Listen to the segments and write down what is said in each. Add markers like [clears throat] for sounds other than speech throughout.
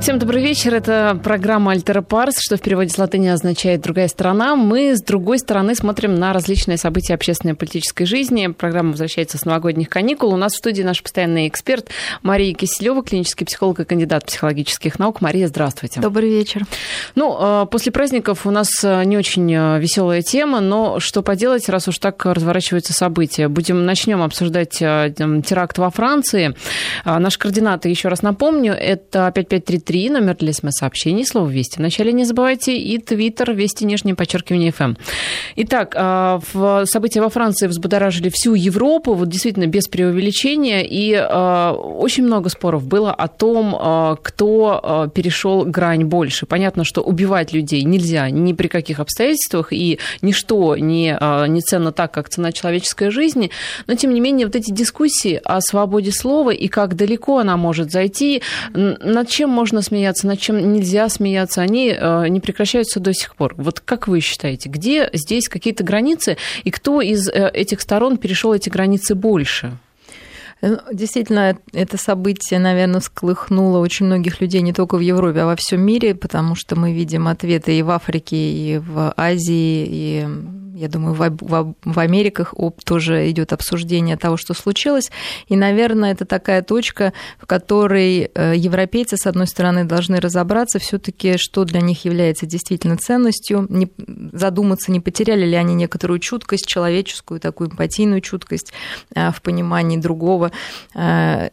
Всем добрый вечер. Это программа «Альтера Парс», что в переводе с латыни означает «другая сторона». Мы с другой стороны смотрим на различные события общественной и политической жизни. Программа возвращается с новогодних каникул. У нас в студии наш постоянный эксперт Мария Киселева, клинический психолог и кандидат психологических наук. Мария, здравствуйте. Добрый вечер. Ну, а, после праздников у нас а, не очень а, веселая тема, но что поделать, раз уж так разворачиваются события. Будем начнем обсуждать теракт во Франции. Наши координаты, еще раз напомню, это 5533 3, номер для смс-сообщений, слово «Вести». Вначале не забывайте и твиттер «Вести», нижнее подчеркивание «ФМ». Итак, а, события во Франции взбудоражили всю Европу, вот действительно без преувеличения, и а, очень много споров было о том, а, кто перешел грань больше. Понятно, что убивать людей нельзя ни при каких обстоятельствах, и ничто не, не ценно так, как цена человеческой жизни, но, тем не менее, вот эти дискуссии о свободе слова и как далеко она может зайти, над чем можно можно смеяться, над чем нельзя смеяться, они э, не прекращаются до сих пор. Вот как вы считаете, где здесь какие-то границы, и кто из э, этих сторон перешел эти границы больше? Ну, действительно, это событие, наверное, всколыхнуло очень многих людей не только в Европе, а во всем мире, потому что мы видим ответы и в Африке, и в Азии, и я думаю, в, в, в Америках тоже идет обсуждение того, что случилось. И, наверное, это такая точка, в которой э, европейцы, с одной стороны, должны разобраться все-таки, что для них является действительно ценностью, не, задуматься, не потеряли ли они некоторую чуткость, человеческую, такую эмпатийную чуткость э, в понимании другого э,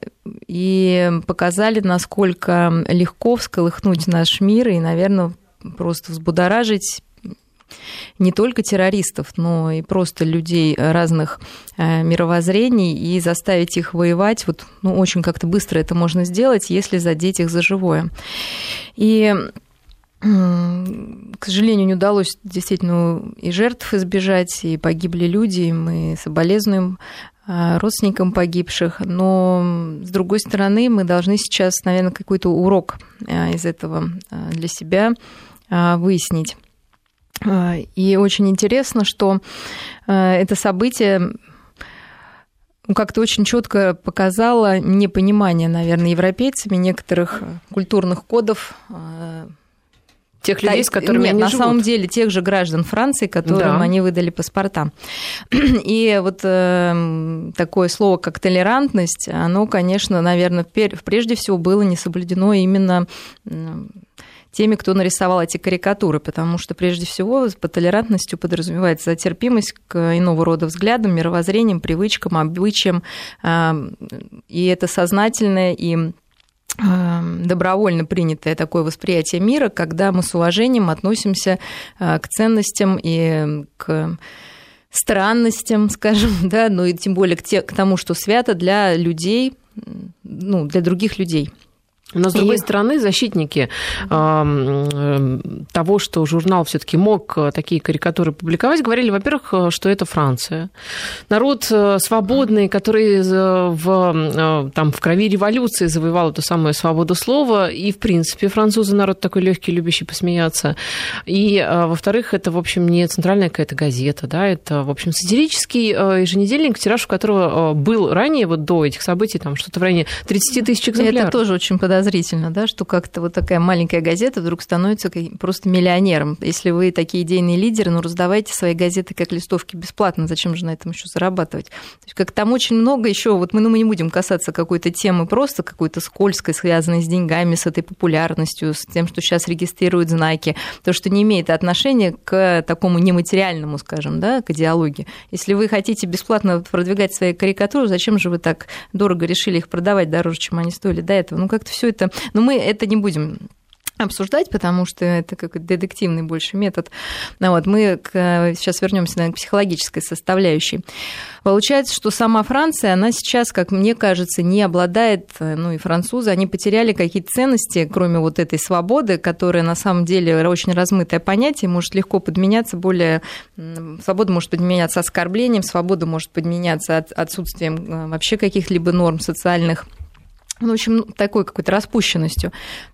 и показали, насколько легко всколыхнуть наш мир и, наверное, просто взбудоражить не только террористов, но и просто людей разных э, мировоззрений и заставить их воевать. Вот, ну, очень как-то быстро это можно сделать, если задеть их за живое. И к сожалению, не удалось действительно и жертв избежать, и погибли люди, и мы соболезнуем э, родственникам погибших, но с другой стороны мы должны сейчас, наверное, какой-то урок э, из этого для себя выяснить. А, и очень интересно, что а, это событие ну, как-то очень четко показало непонимание, наверное, европейцами некоторых культурных кодов а, Тех людей, с которыми Нет, они на живут. самом деле тех же граждан Франции, которым да. они выдали паспорта. [clears throat] И вот э, такое слово, как толерантность, оно, конечно, наверное, прежде всего было не соблюдено именно теми, кто нарисовал эти карикатуры, потому что прежде всего под толерантностью подразумевается терпимость к иного рода взглядам, мировоззрениям, привычкам, обычаям, а, и это сознательное и а, добровольно принятое такое восприятие мира, когда мы с уважением относимся а, к ценностям и к странностям, [laughs] скажем, да, ну и тем более к, те, к тому, что свято для людей, ну, для других людей. Но, с другой и... стороны, защитники э, того, что журнал все таки мог э, такие карикатуры публиковать, говорили, во-первых, э, что это Франция. Народ э, свободный, который в, там, в крови революции завоевал эту самую свободу слова. И, в принципе, французы народ такой легкий, любящий посмеяться. И, во-вторых, это, в общем, не центральная какая-то газета, да, это, в общем, сатирический еженедельник, тираж у которого был ранее, вот до этих событий, там что-то в районе 30 тысяч экземпляров. Это тоже очень подозрительно подозрительно, да, что как-то вот такая маленькая газета вдруг становится просто миллионером. Если вы такие идейные лидеры, ну раздавайте свои газеты как листовки бесплатно, зачем же на этом еще зарабатывать? То есть как там очень много еще, вот мы, ну, мы не будем касаться какой-то темы просто какой-то скользкой, связанной с деньгами, с этой популярностью, с тем, что сейчас регистрируют знаки, то, что не имеет отношения к такому нематериальному, скажем, да, к идеологии. Если вы хотите бесплатно продвигать свои карикатуры, зачем же вы так дорого решили их продавать дороже, чем они стоили до этого? Ну, как-то все все это... Но мы это не будем обсуждать, потому что это как детективный больше метод. Ну, вот, мы к, сейчас вернемся наверное, к психологической составляющей. Получается, что сама Франция, она сейчас, как мне кажется, не обладает, ну и французы, они потеряли какие-то ценности, кроме вот этой свободы, которая на самом деле очень размытое понятие, может легко подменяться более... Свобода может подменяться оскорблением, свобода может подменяться отсутствием э, вообще каких-либо норм социальных в общем, такой какой-то распущенностью.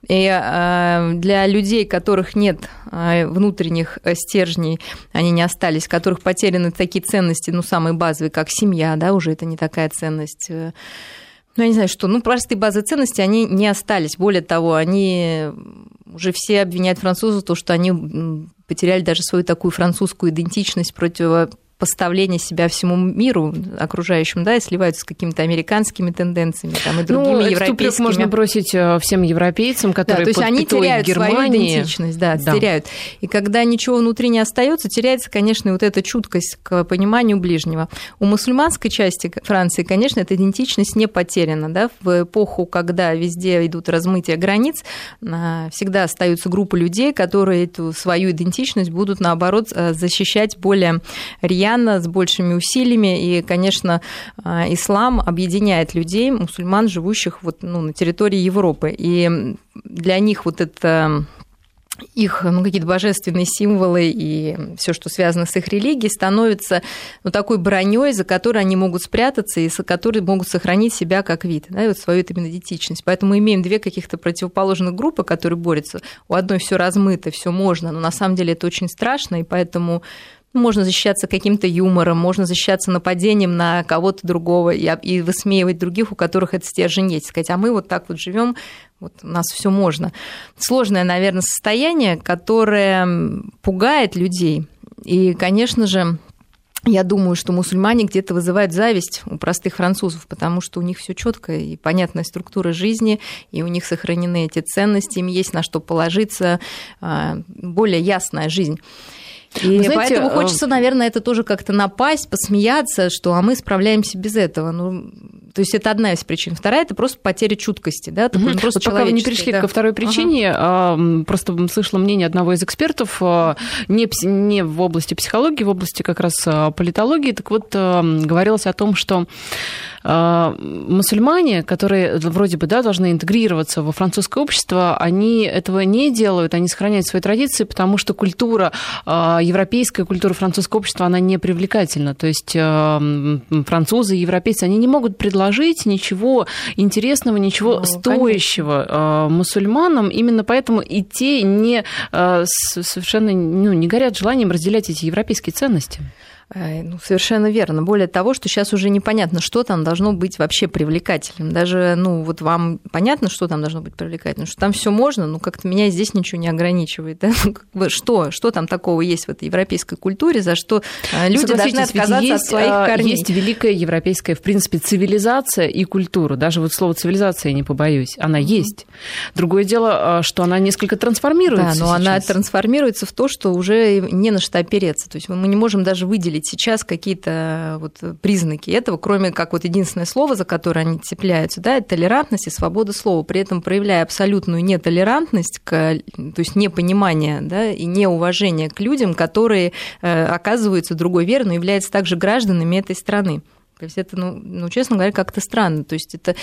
И э, для людей, которых нет э, внутренних э, стержней, они не остались, которых потеряны такие ценности, ну, самые базовые, как семья, да, уже это не такая ценность, ну, я не знаю, что, ну, простые базы ценностей, они не остались. Более того, они уже все обвиняют французов, то, что они потеряли даже свою такую французскую идентичность против поставление себя всему миру окружающему, да, и сливаются с какими-то американскими тенденциями там, и другими ну, европейскими. можно бросить э, всем европейцам, которые да, то есть они теряют Германии. свою идентичность, да, да, теряют. И когда ничего внутри не остается, теряется, конечно, вот эта чуткость к пониманию ближнего. У мусульманской части Франции, конечно, эта идентичность не потеряна, да, в эпоху, когда везде идут размытия границ, всегда остаются группы людей, которые эту свою идентичность будут, наоборот, э, защищать более рьяно постоянно, с большими усилиями. И, конечно, а, ислам объединяет людей, мусульман, живущих вот, ну, на территории Европы. И для них вот это их ну, какие-то божественные символы и все, что связано с их религией, становится ну, такой броней, за которой они могут спрятаться и за которой могут сохранить себя как вид, да, и вот свою именно идентичность. Поэтому мы имеем две каких-то противоположных группы, которые борются. У одной все размыто, все можно, но на самом деле это очень страшно, и поэтому можно защищаться каким-то юмором, можно защищаться нападением на кого-то другого и, и высмеивать других, у которых это стержень есть. Сказать, а мы вот так вот живем, вот у нас все можно. Сложное, наверное, состояние, которое пугает людей. И, конечно же, я думаю, что мусульмане где-то вызывают зависть у простых французов, потому что у них все четко и понятная структура жизни, и у них сохранены эти ценности, им есть на что положиться, а, более ясная жизнь. И знаете, поэтому э, хочется, наверное, это тоже как-то напасть, посмеяться, что а мы справляемся без этого. Ну, то есть это одна из причин. Вторая это просто потеря чуткости, да, угу. просто вот пока вы не перешли да. ко второй причине, ага. просто слышала мнение одного из экспертов а, не, не в области психологии, в области как раз а, политологии. Так вот, говорилось о том, что а, мусульмане, которые вроде бы да, должны интегрироваться во французское общество, они этого не делают, они сохраняют свои традиции, потому что культура, а, европейская культура французского общества, она не привлекательна. То есть а, французы, европейцы, они не могут предложить ничего интересного, ничего ну, стоящего конечно. мусульманам. Именно поэтому и те не, совершенно ну, не горят желанием разделять эти европейские ценности. Ну, совершенно верно. Более того, что сейчас уже непонятно, что там должно быть вообще привлекательным. Даже, ну, вот вам понятно, что там должно быть привлекательным, что там все можно, но как-то меня здесь ничего не ограничивает. [laughs] Да? Ну, как бы, что, что там такого есть в этой европейской культуре, за что а, люди должны отказаться есть, от своих а, корней? Есть великая европейская, в принципе, цивилизация и культура. Даже вот слово цивилизация, я не побоюсь, она есть. Другое дело, а, что она несколько трансформируется. Да, но сейчас. она трансформируется в то, что уже не на что опереться. То есть мы не можем даже выделить выделить сейчас какие-то вот признаки этого, кроме как вот единственное слово, за которое они цепляются, да, это толерантность и свобода слова, при этом проявляя абсолютную нетолерантность, к, то есть непонимание да, и неуважение к людям, которые э, оказываются другой верой, но являются также гражданами этой страны. То есть это, ну, ну честно говоря, как-то странно. То есть это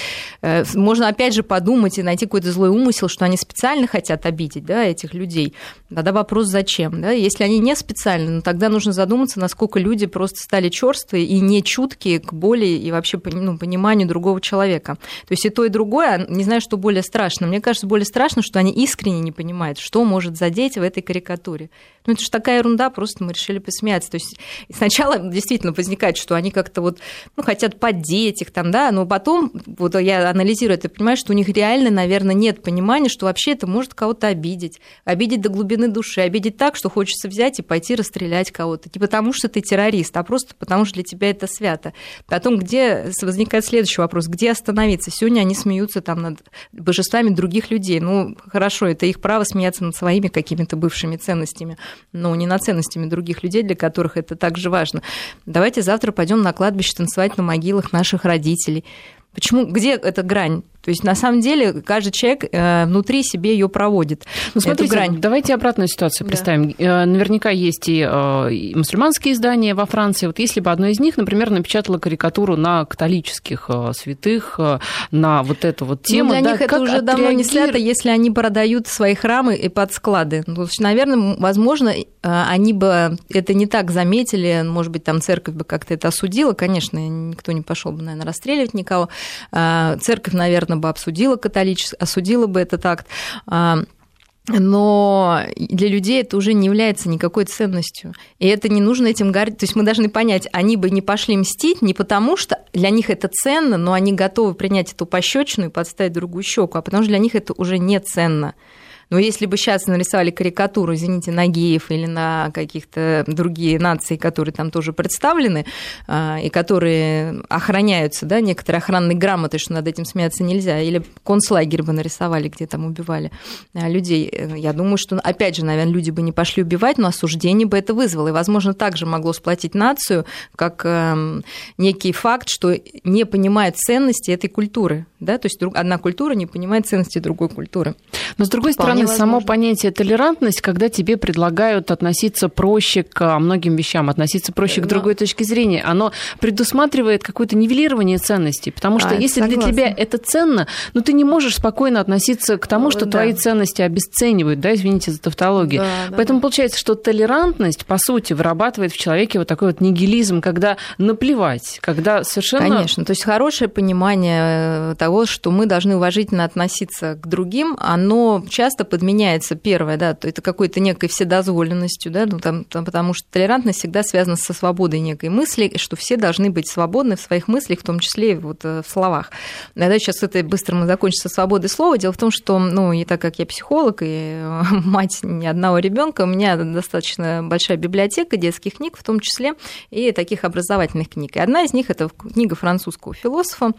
э, можно опять же подумать и найти какой-то злой умысел, что они специально хотят обидеть да, этих людей. Тогда вопрос, зачем? Да? Если они не специально, ну, тогда нужно задуматься, насколько люди просто стали черствые и не чуткие к боли и вообще ну, пониманию другого человека. То есть и то, и другое, не знаю, что более страшно. Мне кажется, более страшно, что они искренне не понимают, что может задеть в этой карикатуре. Ну, это же такая ерунда, просто мы решили посмеяться. То есть сначала действительно возникает, что они как-то вот ну, хотят поддеть их там, да, но потом, вот я анализирую это, понимаю, что у них реально, наверное, нет понимания, что вообще это может кого-то обидеть, обидеть до глубины души, обидеть так, что хочется взять и пойти расстрелять кого-то. Не потому, что ты террорист, а просто потому, что для тебя это свято. Потом, где возникает следующий вопрос, где остановиться? Сегодня они смеются там над божествами других людей. Ну, хорошо, это их право смеяться над своими какими-то бывшими ценностями, но не над ценностями других людей, для которых это также важно. Давайте завтра пойдем на кладбище танцевать на могилах наших родителей. Почему, где эта грань? То есть, на самом деле, каждый человек э, внутри себе ее проводит. Ну, смотрите, грань. давайте обратную ситуацию да. представим. Э, наверняка есть и, э, и мусульманские издания во Франции. Вот если бы одно из них, например, напечатало карикатуру на католических святых, на вот эту вот ну, тему. Ну, для да, них это уже давно не свято, если они продают свои храмы и под склады. Ну, наверное, возможно, они бы это не так заметили, может быть, там церковь бы как-то это осудила. Конечно, никто не пошел бы, наверное, расстреливать никого. Церковь, наверное, бы обсудила католический, осудила бы этот акт. А, но для людей это уже не является никакой ценностью. И это не нужно этим гордиться. То есть мы должны понять, они бы не пошли мстить не потому, что для них это ценно, но они готовы принять эту пощечину и подставить другую щеку, а потому что для них это уже не ценно. Но если бы сейчас нарисовали карикатуру, извините, на геев или на каких-то другие нации, которые там тоже представлены, а, и которые охраняются, да, некоторые охранные грамоты, что над этим смеяться нельзя, или концлагерь бы нарисовали, где там убивали а, людей, я думаю, что, опять же, наверное, люди бы не пошли убивать, но осуждение бы это вызвало. И, возможно, также могло сплотить нацию, как эм, некий факт, что не понимает ценности этой культуры. Да? То есть одна культура не понимает ценности другой культуры. Но, с другой Вполне стороны, возможно. само понятие толерантность, когда тебе предлагают относиться проще к многим вещам, относиться проще Но... к другой точке зрения, оно предусматривает какое-то нивелирование ценностей. Потому что а, если согласна. для тебя это ценно, ну ты не можешь спокойно относиться к тому, что да. твои ценности обесценивают, да, извините за тавтологию. Да, Поэтому да. получается, что толерантность, по сути, вырабатывает в человеке вот такой вот нигилизм, когда наплевать, когда совершенно... Конечно, то есть хорошее понимание того, что мы должны уважительно относиться к другим, оно часто подменяется, первое, да, то это какой-то некой вседозволенностью, да, ну, там, там, потому что толерантность всегда связана со свободой некой мысли, что все должны быть свободны в своих мыслях, в том числе и вот э, в словах. Да, сейчас это быстро мы закончим со свободой слова. Дело в том, что, ну, и так как я психолог и э, [laughs] мать ни одного ребенка, у меня достаточно большая библиотека детских книг, в том числе и таких образовательных книг. И одна из них это книга французского философа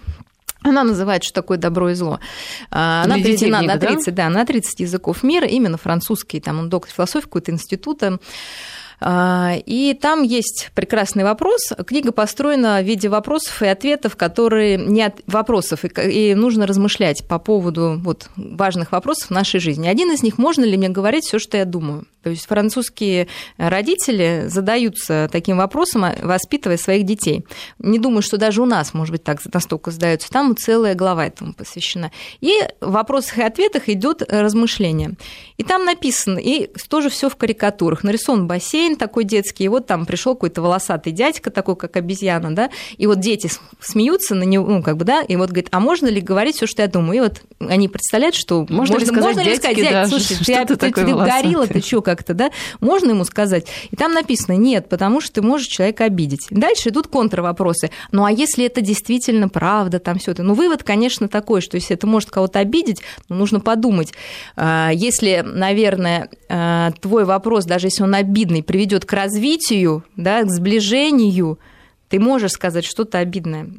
она называет, что такое добро и зло. А, она переведена на 30, да? да, на 30 языков мира, именно французский, там он доктор философии какого-то института. А, и там есть прекрасный вопрос. Книга построена в виде вопросов и ответов, которые не от вопросов, и нужно размышлять по поводу вот, важных вопросов в нашей жизни. Один из них, можно ли мне говорить все, что я думаю? То есть французские родители задаются таким вопросом, воспитывая своих детей. Не думаю, что даже у нас, может быть, так настолько задаются. Там целая глава этому посвящена. И в вопросах и ответах идет размышление. И там написано, и тоже все в карикатурах. Нарисован бассейн такой детский, и вот там пришел какой-то волосатый дядька, такой как обезьяна, да, и вот дети смеются на него, ну, как бы, да, и вот говорит, а можно ли говорить все, что я думаю? И вот они представляют, что можно, можно ли сказать, можно ли сказать дядьке, дядь, да, слушай, ты, ты, ты, ты горилла, ты что, как-то, да? Можно ему сказать? И там написано, нет, потому что ты можешь человека обидеть. Дальше идут контрвопросы. Ну, а если это действительно правда, там все это? Ну, вывод, конечно, такой, что если это может кого-то обидеть, ну, нужно подумать. А, если, наверное, а, твой вопрос, даже если он обидный, приведет к развитию, да, к сближению, ты можешь сказать что-то обидное.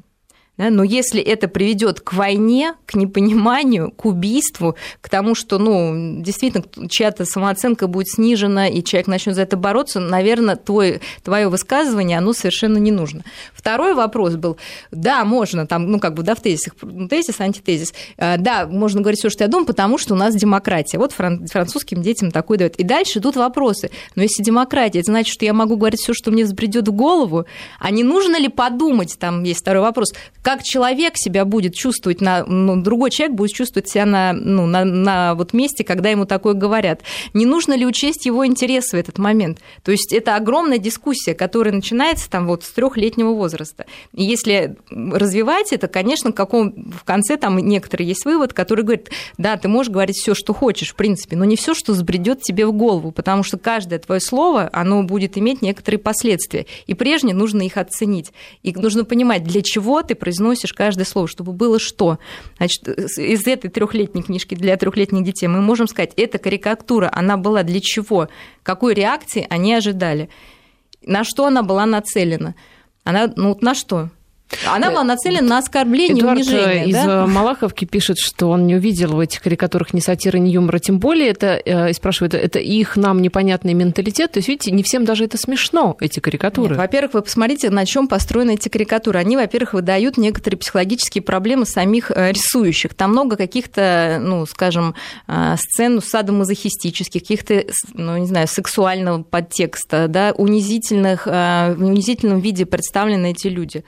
Да? Но если это приведет к войне, к непониманию, к убийству, к тому, что ну, действительно чья-то самооценка будет снижена, и человек начнет за это бороться, наверное, твой, твое высказывание, оно совершенно не нужно. Второй вопрос был, да, можно, там, ну, как бы, да, в тезисах, ну, тезис, антитезис, э, да, можно говорить все, что я думаю, потому что у нас демократия. Вот французским детям такой дают. И дальше идут вопросы. Но если демократия, это значит, что я могу говорить все, что мне взбредет в голову, а не нужно ли подумать, там есть второй вопрос, как человек себя будет чувствовать, на, ну, другой человек будет чувствовать себя на, ну, на, на вот месте, когда ему такое говорят. Не нужно ли учесть его интересы в этот момент? То есть это огромная дискуссия, которая начинается там вот с трехлетнего возраста. И если развивать это, конечно, каком, в конце там некоторые есть вывод, который говорит, да, ты можешь говорить все, что хочешь, в принципе, но не все, что сбредет тебе в голову, потому что каждое твое слово, оно будет иметь некоторые последствия. И прежде нужно их оценить. И нужно понимать, для чего ты произносишь каждое слово, чтобы было что. Значит, из этой трехлетней книжки для трехлетних детей мы можем сказать, эта карикатура, она была для чего, какой реакции они ожидали, на что она была нацелена. Она, ну, на что? Она была нацелена на оскорбление Эдуард и унижение. из да? Малаховки пишет, что он не увидел в этих карикатурах ни сатиры, ни юмора, тем более это, э, и спрашивает, это их нам непонятный менталитет. То есть, видите, не всем даже это смешно, эти карикатуры. Во-первых, вы посмотрите, на чем построены эти карикатуры. Они, во-первых, выдают некоторые психологические проблемы самих э, рисующих. Там много каких-то, ну, скажем, э, сцен садомазохистических, каких-то, ну, не знаю, сексуального подтекста, да, унизительных, в унизительном виде представлены эти люди.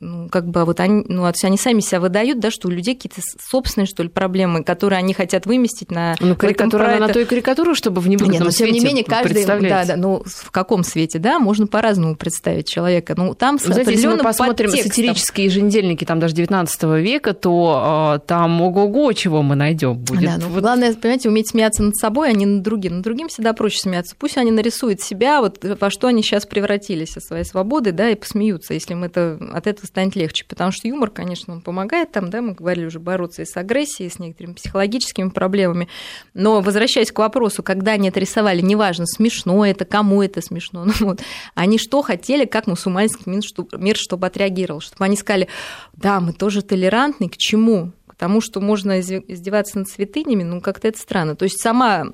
Ну, как бы вот они, ну, они сами себя выдают, да, что у людей какие-то собственные, что ли, проблемы, которые они хотят выместить на... Ну, карикатура, она на то и карикатура, чтобы в невыгодном Нет, но, свете тем не менее, каждый... Да, да, ну, в каком свете, да, можно по-разному представить человека. Ну, там с Знаете, если мы посмотрим подтекстом... сатирические еженедельники, там даже 19 века, то э, там ого-го чего мы найдем будет. Да, ну, вот... Главное, понимаете, уметь смеяться над собой, а не над другим. Над другим всегда проще смеяться. Пусть они нарисуют себя, вот во что они сейчас превратились со своей свободы, да, и посмеются, если им это, от этого станет легче. Потому что юмор, конечно, он помогает там, да, мы говорили уже, бороться и с агрессией, и с некоторыми психологическими проблемами. Но возвращаясь к вопросу, когда они это рисовали, неважно, смешно это, кому это смешно, [laughs] ну, вот, они что хотели, как мусульманский мир, чтобы отреагировал, чтобы они сказали, да, мы тоже толерантны, к чему? К тому, что можно издеваться над святынями, ну, как-то это странно. То есть сама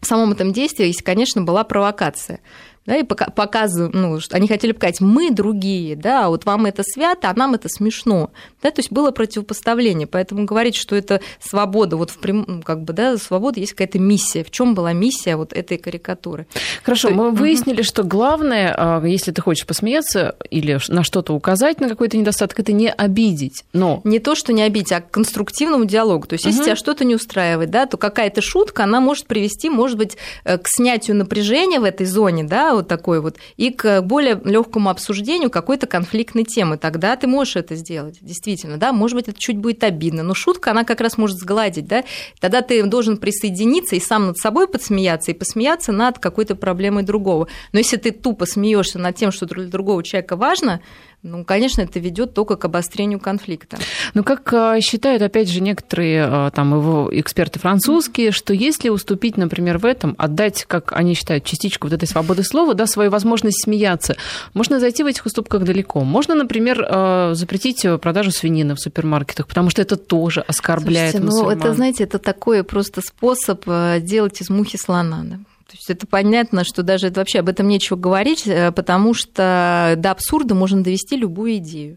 в самом этом действии, конечно, была провокация да, и показываем, ну, они хотели показать, мы другие, да, вот вам это свято, а нам это смешно, да, то есть было противопоставление, поэтому говорить, что это свобода, вот в прям, ну, как бы, да, свобода есть какая-то миссия, в чем была миссия вот этой карикатуры? Хорошо, то... мы выяснили, что главное, а, если ты хочешь посмеяться или на что-то указать, на какой-то недостаток, это не обидеть, но... Не то, что не обидеть, а к конструктивному диалогу, то есть если угу. тебя что-то не устраивает, да, то какая-то шутка, она может привести, может быть, э, к снятию напряжения в этой зоне, да, вот такой вот, и к более легкому обсуждению какой-то конфликтной темы. Тогда ты можешь это сделать, действительно, да, может быть, это чуть будет обидно, но шутка, она как раз может сгладить, да, тогда ты должен присоединиться и сам над собой подсмеяться, и посмеяться над какой-то проблемой другого. Но если ты тупо смеешься над тем, что для другого человека важно, ну, конечно, это ведет только к обострению конфликта. Ну, как а, считают, опять же, некоторые а, там его эксперты французские, что если уступить, например, в этом, отдать, как они считают, частичку вот этой свободы слова, да, свою возможность смеяться, можно зайти в этих уступках далеко. Можно, например, а, запретить продажу свинины в супермаркетах, потому что это тоже оскорбляет Слушайте, мусульман. Ну, это, знаете, это такой просто способ делать из мухи слона. Да? То есть это понятно, что даже это вообще об этом нечего говорить, э, потому что до абсурда можно довести любую идею.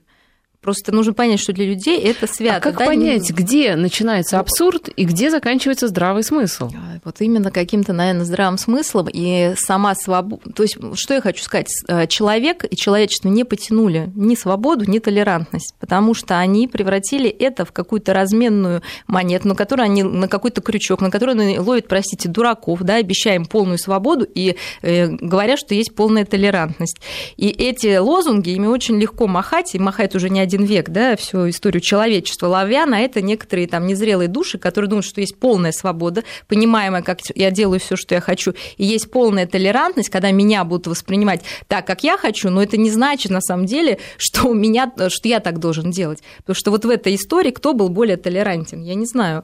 Просто нужно понять, что для людей это свято. А как да? понять, где начинается абсурд и где заканчивается здравый смысл? А, вот именно каким-то, наверное, здравым смыслом и сама свобода. То есть, что я хочу сказать? Э, человек и человечество не потянули ни свободу, ни толерантность, потому что они превратили это в какую-то разменную монету, на которую они на какой-то крючок, на который они ловят, простите, дураков, да, обещая им полную свободу и э, говорят, что есть полная толерантность. И эти лозунги, ими очень легко махать, и махает уже не один один век, да, всю историю человечества, ловя на это некоторые там незрелые души, которые думают, что есть полная свобода, понимаемая, как я делаю все, что я хочу, и есть полная толерантность, когда меня будут воспринимать так, как я хочу, но это не значит на самом деле, что у меня, что я так должен делать. Потому что вот в этой истории кто был более толерантен, я не знаю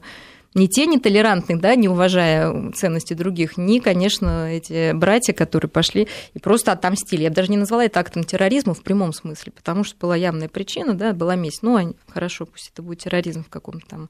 не те нетолерантные, да, не уважая ценности других, ни, конечно, эти братья, которые пошли и просто отомстили. Я бы даже не назвала это актом терроризма в прямом смысле, потому что была явная причина, да, была месть. Ну, хорошо, пусть это будет терроризм в каком-то там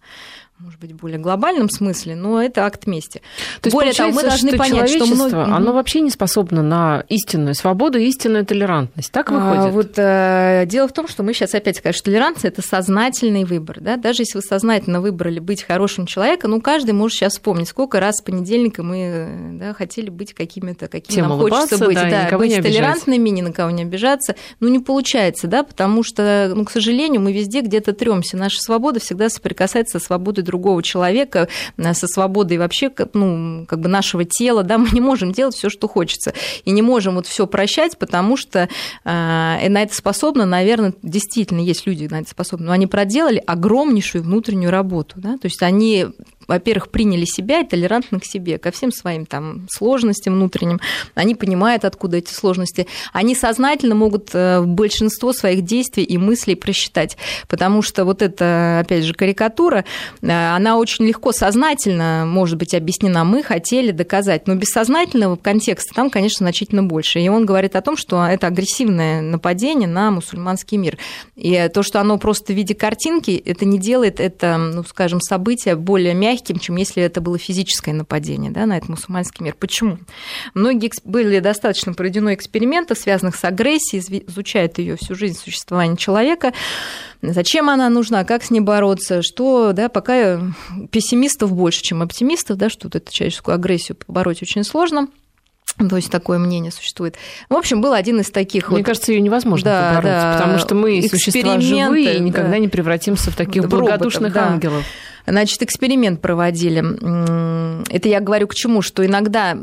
может быть, более глобальном смысле, но это акт мести. То есть Более того, мы должны что понять, что многие... оно вообще не способно на истинную свободу и истинную толерантность. Так выходит? А, вот э, дело в том, что мы сейчас опять скажем, что толеранция – это сознательный выбор. Да? Даже если вы сознательно выбрали быть хорошим человеком, ну, каждый может сейчас вспомнить, сколько раз с понедельника мы да, хотели быть какими-то, какими Тем нам хочется быть. Да, да, быть не толерантными, ни на кого не обижаться. Ну, не получается, да, потому что, ну, к сожалению, мы везде где-то тремся. Наша свобода всегда соприкасается со свободой другого человека, э, со свободой вообще ну, как бы нашего тела, да, [laughs] мы не можем делать все, что хочется. И не можем вот все прощать, потому что э, на это способны, наверное, действительно есть люди на это способны, но они проделали огромнейшую внутреннюю работу. Да? То есть они во-первых, приняли себя и толерантны к себе, ко всем своим там сложностям внутренним. Они понимают, откуда эти сложности. Они сознательно могут э, большинство своих действий и мыслей просчитать, потому что вот эта, опять же, карикатура, э, она очень легко сознательно может быть объяснена. Мы хотели доказать, но бессознательного контекста там, конечно, значительно больше. И он говорит о том, что это агрессивное нападение на мусульманский мир. И то, что оно просто в виде картинки, это не делает это, ну, скажем, событие более мягким, мягким, чем если это было физическое нападение да, на этот мусульманский мир. Почему? Многие были достаточно проведено экспериментов, связанных с агрессией, изучают ее всю жизнь существования человека, зачем она нужна, как с ней бороться, что, да, пока пессимистов больше, чем оптимистов, да, что вот эту человеческую агрессию побороть очень сложно. То есть такое мнение существует. В общем, был один из таких. Мне вот... кажется, ее невозможно да, побороть, да, потому что мы существа живые и никогда да. не превратимся в таких да, благодушных роботов, ангелов. Значит, эксперимент проводили. Это я говорю к чему, что иногда,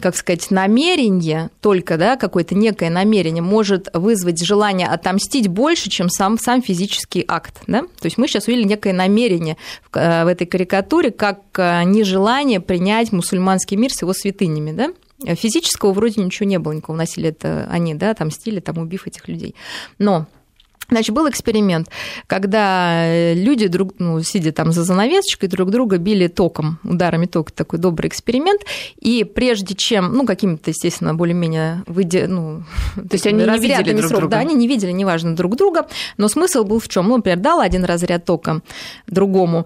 как сказать, намерение, только да, какое-то некое намерение может вызвать желание отомстить больше, чем сам, сам физический акт. Да? То есть мы сейчас увидели некое намерение в, э, в этой карикатуре, как э, нежелание принять мусульманский мир с его святынями. Да? Физического вроде ничего не было, никакого насилия, это они, да, отомстили, там, убив этих людей. Но Значит, был эксперимент, когда люди, друг, ну, сидя там за занавесочкой, друг друга били током, ударами тока, такой добрый эксперимент, и прежде чем, ну, какими-то, естественно, более-менее выйдя, ну, [laughs] то есть они не видели друг срок, друга? Да, они не видели, неважно, друг друга, но смысл был в чем? Ну, например, дал один разряд тока другому,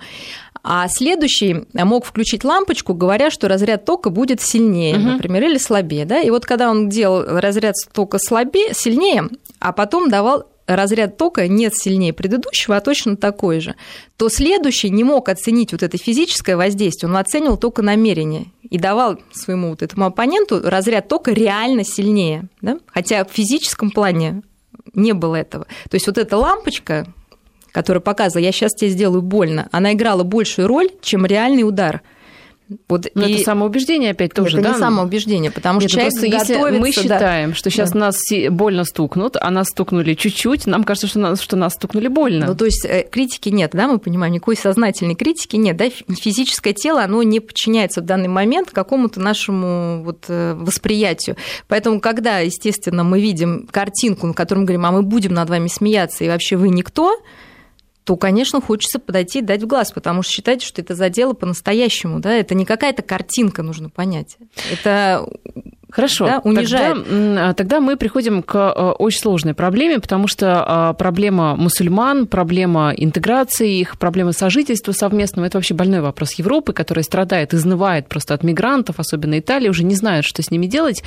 а следующий мог включить лампочку, говоря, что разряд тока будет сильнее, угу. например, или слабее. Да? И вот когда он делал разряд тока слабее, сильнее, а потом давал разряд тока нет сильнее предыдущего, а точно такой же, то следующий не мог оценить вот это физическое воздействие, он оценивал только намерение и давал своему вот этому оппоненту разряд тока реально сильнее, да? хотя в физическом плане не было этого. То есть вот эта лампочка, которая показывала, я сейчас тебе сделаю больно, она играла большую роль, чем реальный удар – вот Но и... это самоубеждение опять тоже, это да? Это не самоубеждение, потому Нет, что ну человек просто готовится... Если мы считаем, да. что сейчас да. нас больно стукнут, а нас стукнули чуть-чуть, нам кажется, что нас, что нас стукнули больно. Ну, то есть э, критики нет, да, мы понимаем, никакой сознательной критики нет, да, физическое тело, оно не подчиняется в данный момент какому-то нашему вот э, восприятию. Поэтому, когда, естественно, мы видим картинку, на которой мы говорим, а мы будем над вами смеяться, и вообще вы никто, то, конечно, хочется подойти и дать в глаз, потому что считайте, что это задело по-настоящему, да, это не какая-то картинка, нужно понять. Это Хорошо, да, унижает. Тогда, тогда мы приходим к э, очень сложной проблеме, потому что э, проблема мусульман, проблема интеграции их, проблема сожительства совместного, это вообще больной вопрос Европы, которая страдает, изнывает просто от мигрантов, особенно Италия, уже не знает, что с ними делать.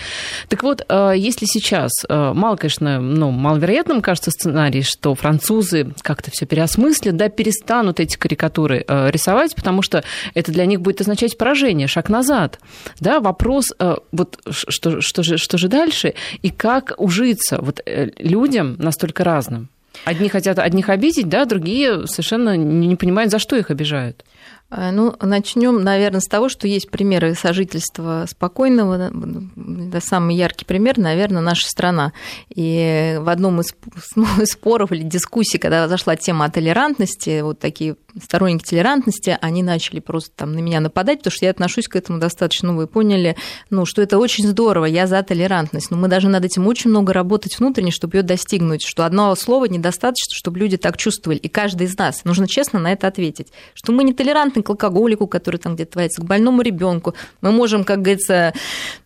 Так вот, э, если сейчас, мало, конечно, ну, маловероятным кажется сценарий, что французы как-то все переосмыслят, да, перестанут эти карикатуры рисовать, потому что это для них будет означать поражение, шаг назад. Да, вопрос, вот что, что, же, что же дальше, и как ужиться вот э, людям настолько разным. Одни хотят одних обидеть, да, другие совершенно не понимают, за что их обижают. Э, ну, начнем, наверное, с того, что есть примеры сожительства спокойного. Да, самый яркий пример, наверное, наша страна. И в одном из, [laughs] ну, из споров или дискуссий, когда зашла тема о толерантности, вот такие сторонники толерантности, они начали просто там на меня нападать, потому что я отношусь к этому достаточно, ну, вы поняли, ну, что это очень здорово, я за толерантность, но мы должны над этим очень много работать внутренне, чтобы ее достигнуть, что одного слова недостаточно, чтобы люди так чувствовали, и каждый из нас, нужно честно на это ответить, что мы не толерантны к алкоголику, который там где-то творится, к больному ребенку, мы можем, как говорится,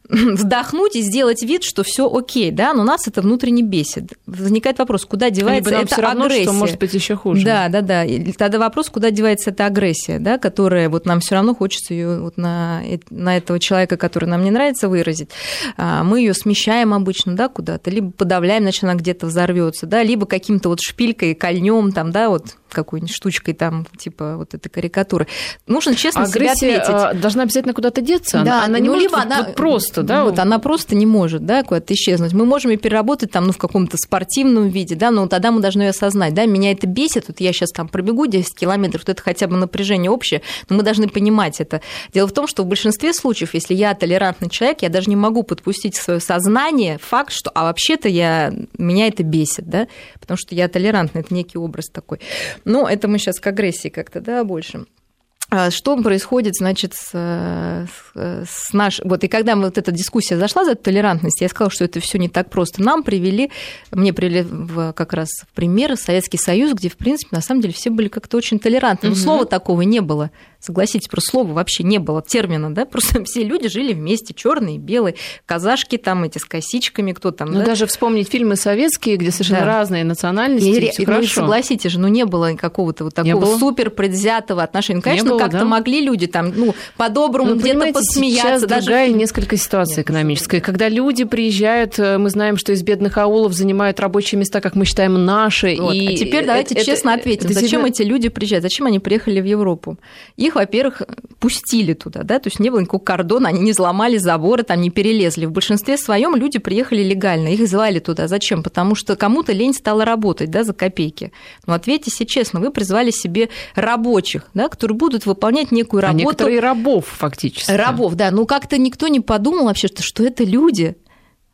[laughs] вздохнуть и сделать вид, что все окей, да, но нас это внутренне бесит. Возникает вопрос, куда девается Либо эта равно, агрессия? Что может быть еще хуже. Да, да, да. И тогда вопрос, куда девается эта агрессия, да, которая вот нам все равно хочется ее вот на, на этого человека, который нам не нравится, выразить. А, мы ее смещаем обычно, да, куда-то, либо подавляем, значит, она где-то взорвется, да, либо каким-то вот шпилькой, кольнем, там, да, вот какой-нибудь штучкой там, типа вот этой карикатуры. Нужно честно Агрессия себе ответить. А, должна обязательно куда-то деться. Да, она, она не ну, может либо она, вот просто, да? Вот, она просто не может, да, куда-то исчезнуть. Мы можем ее переработать там, ну, в каком-то спортивном виде, да, но тогда мы должны ее осознать, да, меня это бесит, вот я сейчас там пробегу 10 километров, вот это хотя бы напряжение общее, но мы должны понимать это. Дело в том, что в большинстве случаев, если я толерантный человек, я даже не могу подпустить в свое сознание факт, что, а вообще-то я, меня это бесит, да, потому что я толерантный, это некий образ такой. Но это мы сейчас к агрессии как-то, да, больше. А что происходит, значит, с, с наш... Вот и когда вот эта дискуссия зашла за толерантность, я сказала, что это все не так просто. Нам привели, мне привели в, как раз в пример Советский Союз, где, в принципе, на самом деле все были как-то очень толерантны. Но угу. слова такого не было. Согласитесь, про слово вообще не было термина, да, просто [laughs] все люди жили вместе, черные, белые, казашки там эти с косичками, кто там. Ну, да? даже вспомнить фильмы советские, где совершенно да. разные национальности. И, и, ну, согласитесь же, ну не было какого-то вот такого супер предвзятого отношения. Ну, конечно, как-то да? могли люди там, ну, по-доброму ну, где-то посмеяться. Сейчас даже... другая несколько ситуация Нет, экономическая. Когда люди приезжают, э, мы знаем, что из бедных аулов занимают рабочие места, как мы считаем, наши. Вот. И а теперь давайте это, честно это, ответим, это, зачем это... эти люди приезжают, зачем они приехали в Европу? Их, во-первых, пустили туда, да, то есть не было никакого кордона, они не взломали заборы, там не перелезли. В большинстве своем люди приехали легально, их звали туда. Зачем? Потому что кому-то лень стала работать, да, за копейки. Но ответьте себе честно, вы призвали себе рабочих, да, которые будут выполнять некую а работу. А некоторые рабов фактически. Рабов, да. Ну как-то никто не подумал вообще, что, что это люди,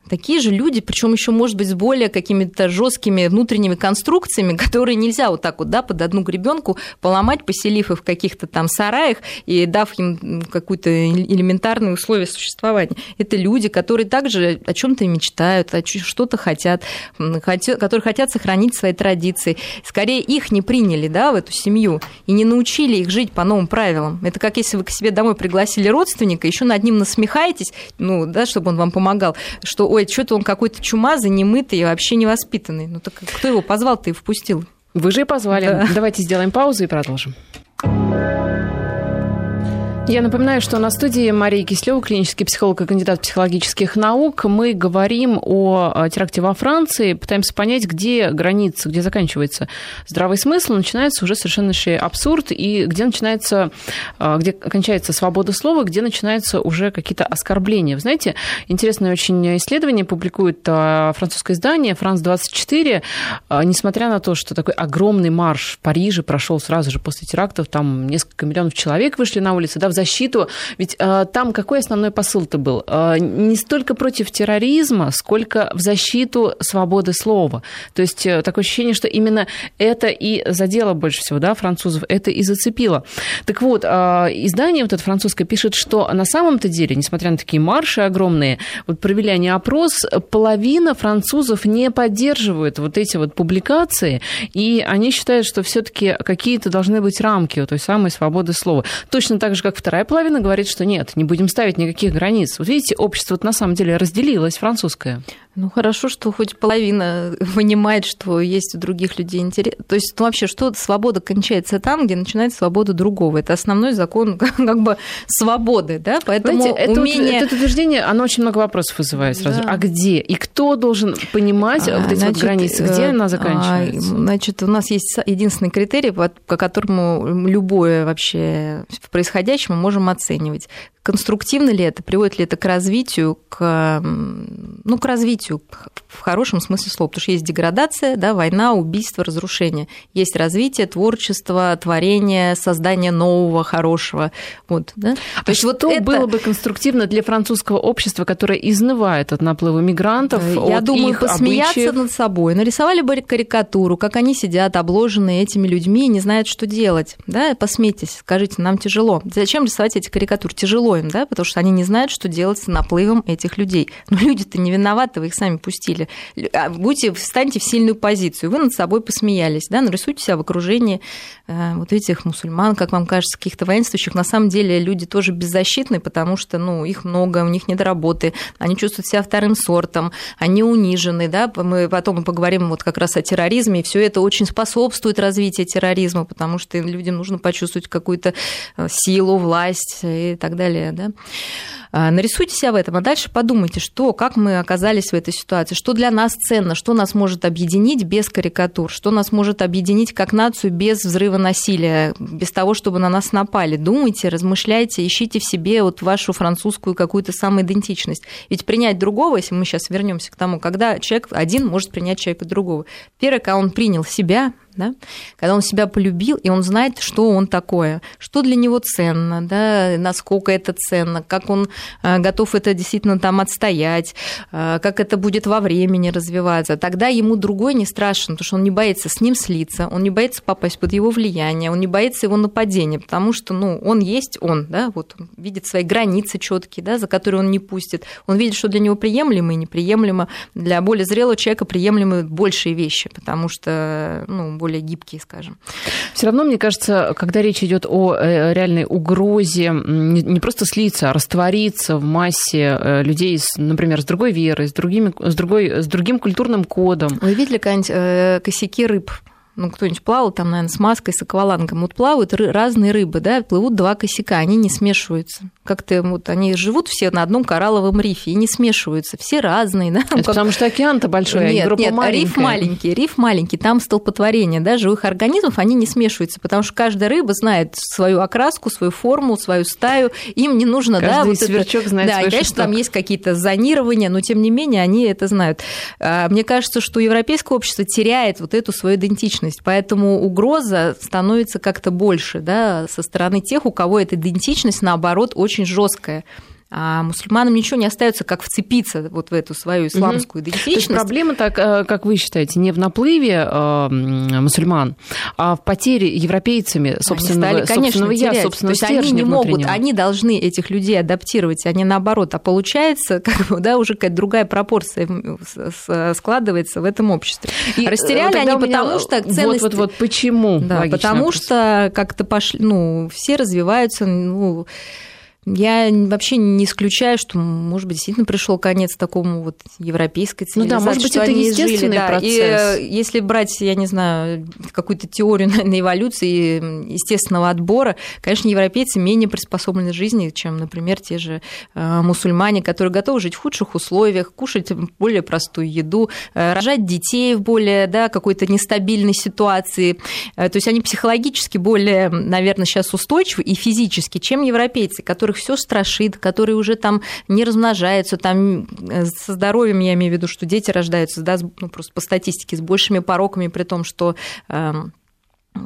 Такие же люди, причем еще, может быть, с более какими-то жесткими внутренними конструкциями, [laughs] которые нельзя вот так вот, да, под одну гребенку поломать, поселив их в каких-то там сараях и дав им какую-то элементарные условия существования. Это люди, которые также о чем-то мечтают, что-то хотят, которые хотят сохранить свои традиции. Скорее, их не приняли, да, в эту семью и не научили их жить по новым правилам. Это как если вы к себе домой пригласили родственника, еще над ним насмехаетесь, ну, да, чтобы он вам помогал, что, ой, что-то он какой-то чумазый, немытый и вообще невоспитанный. Ну так кто его позвал-то и впустил? Вы же и позвали. Да. Давайте сделаем паузу и продолжим. Я напоминаю, что на студии Мария Кислева, клинический психолог и кандидат психологических наук. Мы говорим о теракте во Франции, пытаемся понять, где граница, где заканчивается здравый смысл, начинается уже совершеннейший абсурд, и где начинается, а, где кончается свобода слова, где начинаются уже какие-то оскорбления. Вы знаете, интересное очень исследование публикует а, французское издание «Франс-24», а, несмотря на то, что такой огромный марш в Париже прошел сразу же после терактов, там несколько миллионов человек вышли на улицы, да, в защиту. Ведь э, там какой основной посыл-то был? Э, не столько против терроризма, сколько в защиту свободы слова. То есть э, такое ощущение, что именно это и задело больше всего да, французов, это и зацепило. Так вот, э, издание вот это французское пишет, что на самом-то деле, несмотря на такие марши огромные, вот провели они опрос, половина французов не поддерживают вот эти вот публикации, и они считают, что все-таки какие-то должны быть рамки у той самой свободы слова. Точно так же, как Вторая половина говорит, что нет, не будем ставить никаких границ. Вот видите, общество на самом деле разделилось, французское. Ну хорошо, что хоть половина [laughs] понимает, что есть у других людей интерес. То есть ну, вообще, что свобода кончается там, где начинается свобода другого. Это основной закон [laughs] как бы свободы, да? Поэтому Знаете, умение... это, это утверждение, оно очень много вопросов вызывает сразу. Да. А где? И кто должен понимать а, вот эти значит, вот границы? Где она заканчивается? А, значит, у нас есть единственный критерий, по которому любое вообще в происходящем мы можем оценивать конструктивно ли это, приводит ли это к развитию, к, ну, к развитию в хорошем смысле слова, потому что есть деградация, да, война, убийство, разрушение, есть развитие, творчество, творение, создание нового, хорошего, вот, да. То а есть вот это было бы конструктивно для французского общества, которое изнывает от наплыва мигрантов, Я от думаю, их посмеяться обычаев. над собой, нарисовали бы карикатуру, как они сидят обложенные этими людьми и не знают, что делать, да, посмейтесь, скажите, нам тяжело. Зачем рисовать эти карикатуры? Тяжело им, да, потому что они не знают, что делать с наплывом этих людей. Но люди-то не виноваты, вы их сами пустили. А будьте, встаньте в сильную позицию. Вы над собой посмеялись, да, нарисуйте себя в окружении э, вот этих мусульман, как вам кажется, каких-то воинствующих. На самом деле люди тоже беззащитны, потому что, ну, их много, у них нет работы, они чувствуют себя вторым сортом, они унижены, да, мы потом поговорим вот как раз о терроризме, и все это очень способствует развитию терроризма, потому что людям нужно почувствовать какую-то э, силу, власть и так далее далее. Да? А, нарисуйте себя в этом, а дальше подумайте, что, как мы оказались в этой ситуации, что для нас ценно, что нас может объединить без карикатур, что нас может объединить как нацию без взрыва насилия, без того, чтобы на нас напали. Думайте, размышляйте, ищите в себе вот вашу французскую какую-то самоидентичность. Ведь принять другого, если мы сейчас вернемся к тому, когда человек один может принять человека другого. Первое, когда он принял себя, да? когда он себя полюбил, и он знает, что он такое, что для него ценно, да? насколько это ценно, как он э, готов это действительно там отстоять, э, как это будет во времени развиваться. Тогда ему другой не страшен, потому что он не боится с ним слиться, он не боится попасть под его влияние, он не боится его нападения, потому что ну, он есть он, да? вот он видит свои границы четкие, да, за которые он не пустит, он видит, что для него приемлемо и неприемлемо, для более зрелого человека приемлемы большие вещи, потому что ну, более гибкие, скажем. Все равно, мне кажется, когда речь идет о э, реальной угрозе, не просто слиться, а раствориться в массе э, людей, например, с другой верой, с, другими, с, другой, с другим культурным кодом. Вы видели какие-нибудь э, косяки рыб? Ну, кто-нибудь плавал там, наверное, с маской, с аквалангом, вот плавают разные рыбы, да, плывут два косяка, они не смешиваются. Как-то вот они живут все на одном коралловом рифе и не смешиваются, все разные, да. Это потому что океан-то большой, а нет, группа нет, маленькая. риф маленький, риф маленький, там столпотворение, да, живых организмов, они не смешиваются, потому что каждая рыба знает свою окраску, свою форму, свою стаю, им не нужно, Каждый да, вот сверчок это, знает да, свой и, конечно, шесток. там есть какие-то зонирования, но тем не менее они это знают. А, Мне кажется, что европейское общество теряет вот эту свою идентичность, поэтому угроза становится как-то больше да, со стороны тех, у кого эта идентичность, наоборот, очень жесткая. А мусульманам ничего не остается, как вцепиться вот в эту свою исламскую То есть идентичность. проблема, так, э, как вы считаете, не в наплыве э, мусульман, а в потере европейцами собственного, они стали, конечно, собственного я, собственного То есть они не могут, они должны этих людей адаптировать, а не наоборот. А получается, [laughs] как бы, да, уже какая-то другая пропорция складывается в этом обществе. И, э, Растеряли они меня потому, что вот, ценности... Вот, вот, почему? Да, Логичный потому вопрос. что как-то пошли, ну, все развиваются, ну, я вообще не исключаю, что, может быть, действительно пришел конец такому вот европейской Ну да, цивилизации. может быть, это естественный жили, да. И процесс. э, если брать, я не знаю, какую-то теорию [laughs] наверное, эволюции, естественного отбора, конечно, европейцы менее приспособлены к жизни, чем, например, те же э, мусульмане, которые готовы жить в худших условиях, кушать более простую еду, э, рожать детей в более да, какой-то нестабильной ситуации. То есть они психологически более, наверное, сейчас устойчивы и физически, чем европейцы, которых все страшит, которые уже там не размножаются, там э, со здоровьем, я имею в виду, что дети рождаются, да, ну, просто по статистике, с большими пороками, при том, что эм,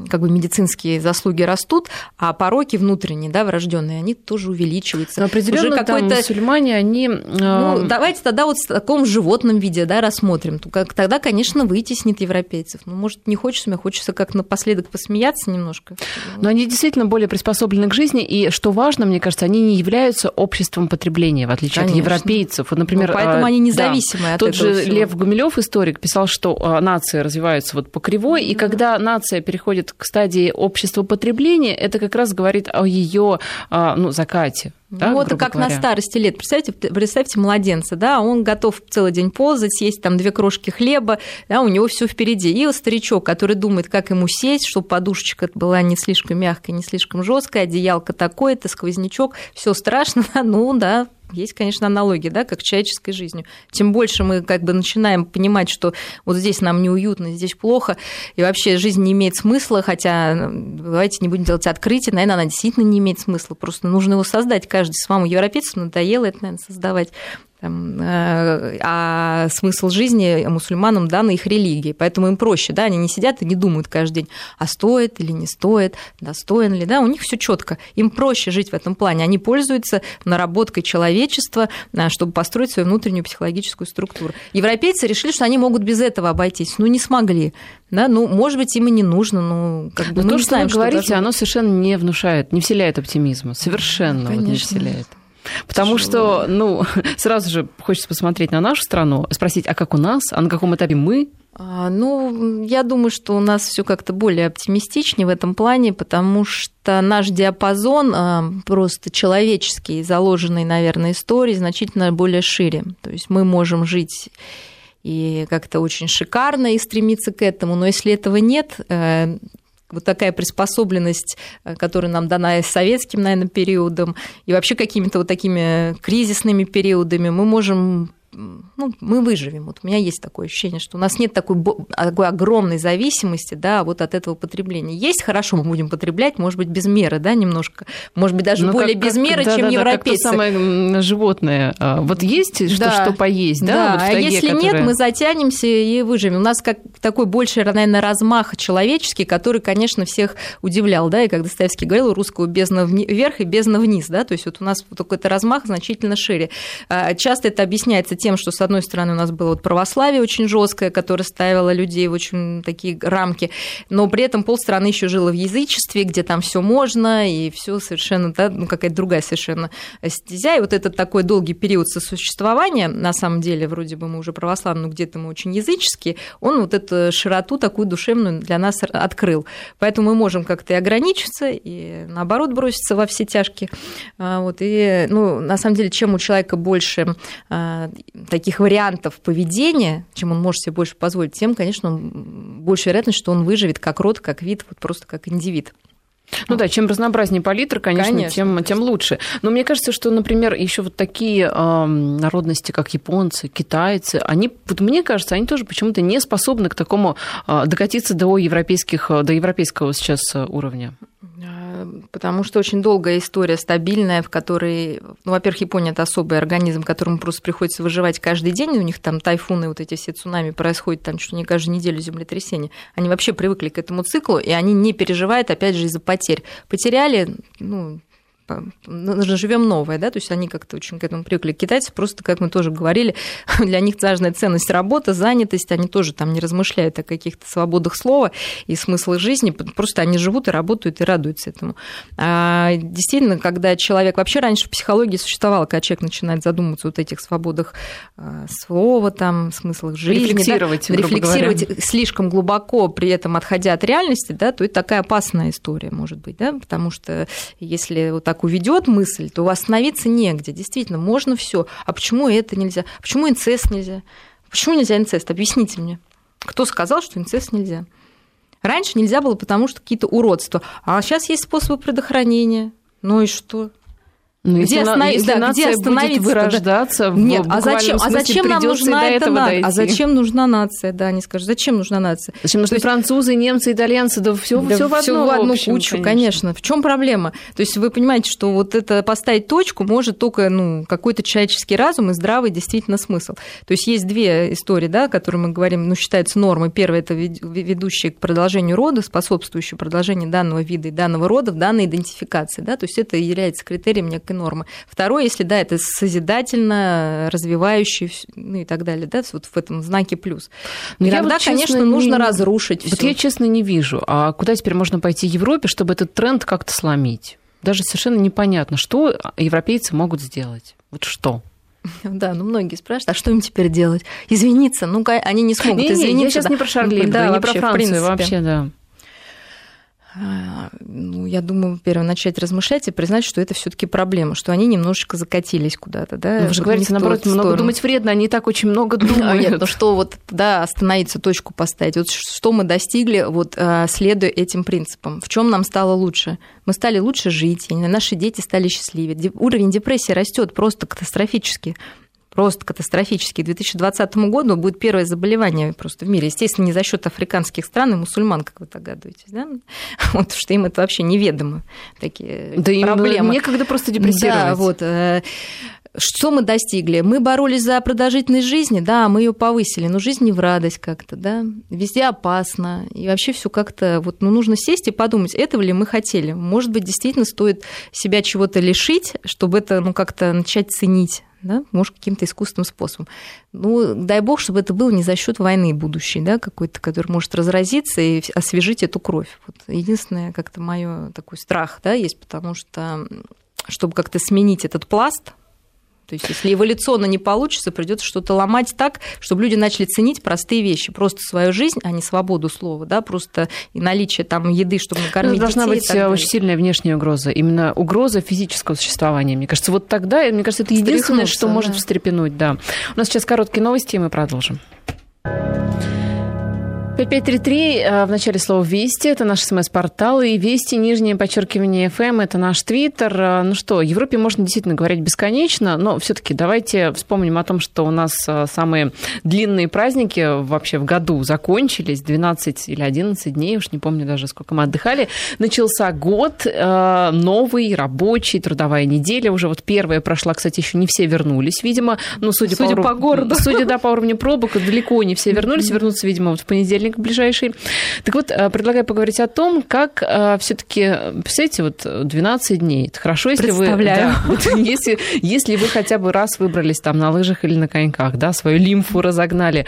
как бы медицинские заслуги растут, а пороки внутренние, да, врожденные, они тоже увеличиваются. Но определенно Уже там какой-то мусульмане, они... ну, давайте тогда вот в таком животном виде, да, рассмотрим. Как- Тогда, конечно, вытеснит европейцев. Ну, может, не хочется, мне хочется как напоследок посмеяться немножко. Но они действительно более приспособлены к жизни, и что важно, мне кажется, они не являются обществом потребления, в отличие Конечно. от европейцев. Вот, например, Ну, поэтому э, они да, независимые от Тот этого же всего. Лев Гумилев, историк, писал, что э, нация развивается вот по кривой, и когда нация переходит к стадии общества потребления, это как раз говорит о ее ну, закате. Да, ну, вот грубо как на говоря. старости лет. Представьте, представьте младенца, да, он готов целый день ползать, съесть там две крошки хлеба, да, у него все впереди. И вот старичок, который думает, как ему сесть, чтобы подушечка была не слишком мягкая, не слишком жесткая, одеялко такое-то, сквознячок, все страшно, [laughs] ну да, есть, конечно, аналогия, да, как с человеческой жизнью. Тем больше мы как бы начинаем понимать, что вот здесь нам неуютно, здесь плохо, и вообще жизнь не имеет смысла, хотя ну, давайте не будем делать открытие, наверное, она действительно не имеет смысла, просто нужно его создать. Каждый самому европейцам надоело это, наверное, создавать. Там, э, а смысл жизни мусульманам дан их религии, поэтому им проще, да, они не сидят и не думают каждый день, а стоит или не стоит, достоин ли, да, у них все четко, им проще жить в этом плане, они пользуются наработкой человечества, а, чтобы построить свою внутреннюю психологическую структуру. Европейцы решили, что они могут без этого обойтись, ну не смогли, да, ну может быть им и не нужно, ну как бы Но мы то, не что знаем, вы говорите, должно оно совершенно не внушает, не вселяет оптимизма. Совершенно вот не вселяет. Потому что, ну, [laughs] сразу же хочется посмотреть на нашу страну, спросить, а как у нас, а на каком этапе мы? А, Ну, я думаю, что у нас все как-то более оптимистичнее в этом плане, потому что наш диапазон а, просто человеческий, заложенный, наверное, историей, значительно более шире. То есть мы можем жить и как-то очень шикарно и стремиться к этому, но если этого нет, э, вот такая приспособленность, э, которая нам дана и советским, наверное, периодом, и вообще какими-то вот такими кризисными периодами, мы можем ну, мы выживем. Вот у меня есть такое ощущение, что у нас нет такой, такой огромной зависимости да, вот от этого потребления. Есть хорошо, мы будем потреблять, может быть, без меры, да, немножко, может быть, даже Ну, более как- без как- меры, да, чем да, да, европейцы. Как то самое животное. А, Вот есть что, Да. что поесть, да? вот в а если нет, которая- мы затянемся и выживем. У нас как такой больше, наверное, размах человеческий, который, конечно, всех удивлял, да, и как Достоевский говорил, русского бездна вверх и бездна вниз, да, то есть вот у нас такой-то размах значительно шире. А, Часто это объясняется тем, что, с одной стороны, у нас было вот православие очень жесткое, которое ставило людей в очень такие рамки, но при этом полстраны еще жило в язычестве, где там все можно, и все совершенно, да, ну, какая-то другая совершенно стезя. И вот этот такой долгий период сосуществования, на самом деле, вроде бы мы уже православные, но где-то мы очень языческие, он вот эту широту такую душевную для нас открыл. Поэтому мы можем как-то и ограничиться, и наоборот броситься во все тяжкие. А, Вот, и, ну, на самом деле, чем у человека больше а, таких таких вариантов поведения, чем он может себе больше позволить, тем, конечно, больше вероятность, что он выживет как род, как вид, вот просто как индивид. Ну да, чем разнообразнее палитра, конечно, конечно тем, конечно. тем лучше. Но мне кажется, что, например, еще вот такие э, народности, как японцы, китайцы, они, вот мне кажется, они тоже почему-то не способны к такому э, докатиться до европейских, до европейского сейчас уровня. Потому что очень долгая история, стабильная, в которой, ну, во-первых, Япония это особый организм, которому просто приходится выживать каждый день. У них там тайфуны, вот эти все цунами происходят там ли не каждую неделю землетрясения. Они вообще привыкли к этому циклу, и они не переживают, опять же, из-за потерь. Потеряли, ну, живем новое, да, то есть они как-то очень к этому привыкли. Китайцы просто, как мы тоже говорили, [laughs] для них важная ценность работа, занятость, они тоже там не размышляют о каких-то свободах слова и смыслах жизни, просто они живут и работают и радуются этому. А действительно, когда человек, вообще раньше в психологии существовало, когда человек начинает задумываться вот этих свободах а, слова, там, смыслах жизни, рефлексировать, да, рефлексировать говоря. слишком глубоко, при этом отходя от реальности, да, то это такая опасная история, может быть, да, потому что если вот так так уведет мысль, то остановиться негде. Действительно, можно все. А почему это нельзя? Почему инцест нельзя? Почему нельзя инцест? Объясните мне. Кто сказал, что инцест нельзя? Раньше нельзя было, потому что какие-то уродства. А сейчас есть способы предохранения. Ну и что? Ну, где, если, останов... если да, где остановиться? Будет вырождаться, в Нет, а зачем, а зачем нам нужна эта нация? А зачем нужна нация? Да, они скажут, зачем нужна нация? Зачем нужны есть... французы, немцы, итальянцы? Да все, да все в одну, в одну общем, кучу, конечно. конечно. В чем проблема? То есть вы понимаете, что вот это поставить точку может только ну, какой-то человеческий разум и здравый действительно смысл. То есть есть две истории, да, которые мы говорим, ну, считаются нормой. Первая – это ведущие к продолжению рода, способствующие продолжению данного вида и данного рода в данной идентификации. Да? То есть это является критерием некой нормы. Второе, если, да, это созидательно, развивающий, ну и так далее, да, вот в этом знаке плюс. Но Иногда, вот, честно, конечно, нужно не... разрушить Вот всё. я, честно, не вижу. А куда теперь можно пойти в Европе, чтобы этот тренд как-то сломить? Даже совершенно непонятно, что европейцы могут сделать. Вот что? [laughs] Да, ну многие спрашивают, а что им теперь делать? Извиниться? Ну, они не смогут не, извиниться. Не, я сейчас да. не про Шарли, да, не про Францию, вообще, да. А, ну, я думаю, первое, начать размышлять и признать, что это все таки проблема, что они немножечко закатились куда-то. Да? Ну, вы же говорите, наоборот, много сторону. думать вредно, они так очень много [laughs] думают. Нет, ну что вот, да, остановиться, точку поставить. Вот что мы достигли, вот а, следуя этим принципам. В чем нам стало лучше? Мы стали лучше жить, наши дети стали счастливее. Уровень депрессии растет просто катастрофически просто катастрофический. К 2020 году будет первое заболевание просто в мире. Естественно, не за счет африканских стран и мусульман, как вы догадываетесь, да? [laughs] Вот, что им это вообще неведомо, такие да проблемы. Да некогда просто депрессировать. Да, вот. Э, что мы достигли? Мы боролись за продолжительность жизни, да, мы ее повысили, но жизнь не в радость как-то, да, везде опасно, и вообще все как-то, вот, ну, нужно сесть и подумать, этого ли мы хотели. Может быть, действительно стоит себя чего-то лишить, чтобы это, ну, как-то начать ценить, да, может, каким-то искусственным способом. Ну, дай бог, чтобы это было не за счет войны будущей, да, какой-то, который может разразиться и освежить эту кровь. Вот единственное, как-то мое такой страх, да, есть, потому что чтобы как-то сменить этот пласт, то есть, если эволюционно не получится, придется что-то ломать так, чтобы люди начали ценить простые вещи, просто свою жизнь, а не свободу слова, да, просто и наличие там еды, чтобы накормить ну, Должна быть очень сильная внешняя угроза, именно угроза физического существования. Мне кажется, вот тогда, мне кажется, это единственное, что да. может встрепенуть, да. У нас сейчас короткие новости, и мы продолжим. 5533 э, в начале слова «Вести» – это наш смс-портал, и «Вести», нижнее подчеркивание «ФМ» – это наш твиттер. Э, ну что, Европе можно действительно говорить бесконечно, но все таки давайте вспомним о том, что у нас э, самые длинные праздники вообще в году закончились, 12 или 11 дней, уж не помню даже, сколько мы отдыхали. Начался год, новый, рабочий, трудовая неделя, уже вот первая прошла, кстати, еще не все вернулись, видимо, ну, судя, судя по, по городу. [laughs] Судя, да, по уровню пробок, далеко не все вернулись, вернутся, видимо, вот в понедельник понедельник ближайший. Так вот, э, предлагаю поговорить о том, как э, все-таки, представляете, вот 12 дней. Это хорошо, если вы... Да, [laughs] если, если вы хотя бы раз выбрались там на лыжах или на коньках, да, свою лимфу разогнали.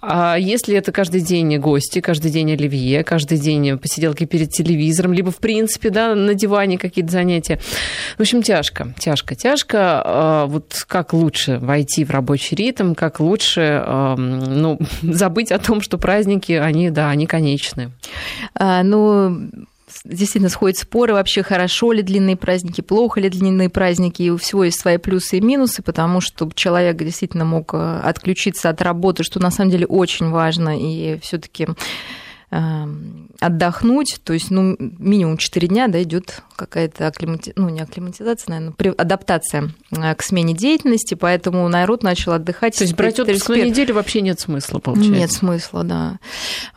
А если это каждый день гости, каждый день оливье, каждый день посиделки перед телевизором, либо, в принципе, да, на диване какие-то занятия. В общем, тяжко, тяжко, тяжко. А, вот как лучше войти в рабочий ритм, как лучше ну, [laughs] забыть о том, что праздники они, да, они конечны. А, ну, действительно сходят споры вообще, хорошо ли длинные праздники, плохо ли длинные праздники, и у всего есть свои плюсы и минусы, потому что человек действительно мог э, отключиться от работы, что на самом деле очень важно, и все таки отдохнуть, то есть ну, минимум 4 дня да, идет какая-то акклимати... ну, не акклиматизация, наверное, адаптация э, к смене деятельности, поэтому народ начал отдыхать. То есть брать отпуск на неделю вообще нет смысла, получается? Нет смысла, да.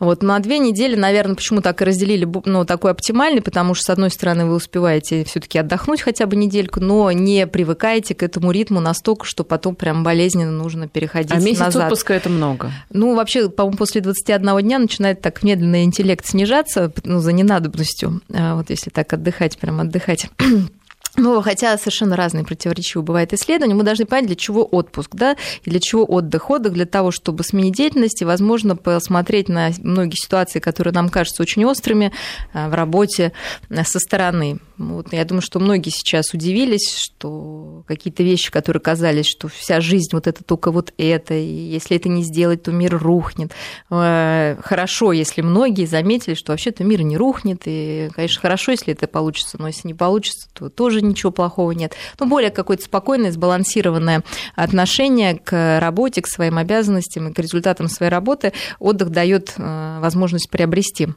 Вот на две недели, наверное, почему так и разделили, ну, такой оптимальный, потому что, с одной стороны, вы успеваете все таки отдохнуть хотя бы недельку, но не привыкаете к этому ритму настолько, что потом прям болезненно нужно переходить а месяц назад. отпуска это много? Ну, вообще, по-моему, после 21 дня начинает так медленно медленно интеллект снижаться ну, за ненадобностью, а вот если так отдыхать, прям отдыхать. [clears throat] Ну, хотя совершенно разные противоречивые бывают исследования, мы должны понять, для чего отпуск, да, и для чего отдых. Отдых для того, чтобы сменить деятельность и, возможно, посмотреть на многие ситуации, которые нам кажутся очень острыми а, в работе а, со стороны. Вот, я думаю, что многие сейчас удивились, что какие-то вещи, которые казались, что вся жизнь вот это только вот это, и если это не сделать, то мир рухнет. А, хорошо, если многие заметили, что вообще-то мир не рухнет, и, конечно, хорошо, если это получится, но если не получится, то тоже ничего плохого нет. Но более какое-то спокойное, сбалансированное отношение к работе, к своим обязанностям и к результатам своей работы отдых дает э, возможность приобрести.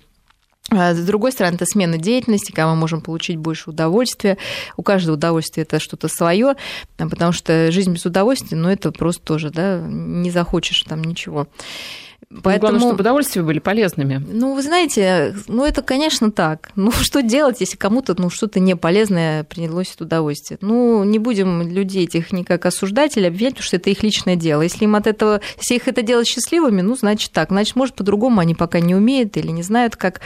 А с другой стороны, это смена деятельности, когда мы можем получить больше удовольствия. У каждого удовольствия это что-то свое, потому что жизнь без удовольствия, ну, это просто тоже, да, не захочешь там ничего. Поэтому... Главное, чтобы удовольствия были полезными. Ну, вы знаете, ну это, конечно, так. Ну, [laughs] что делать, если кому-то ну, что-то не полезное приносит удовольствие? Ну, не будем людей этих никак осуждать или обвинять, потому что это их личное дело. Если им от этого, если их это делать счастливыми, ну, значит так. Значит, может, по-другому они пока не умеют или не знают, как.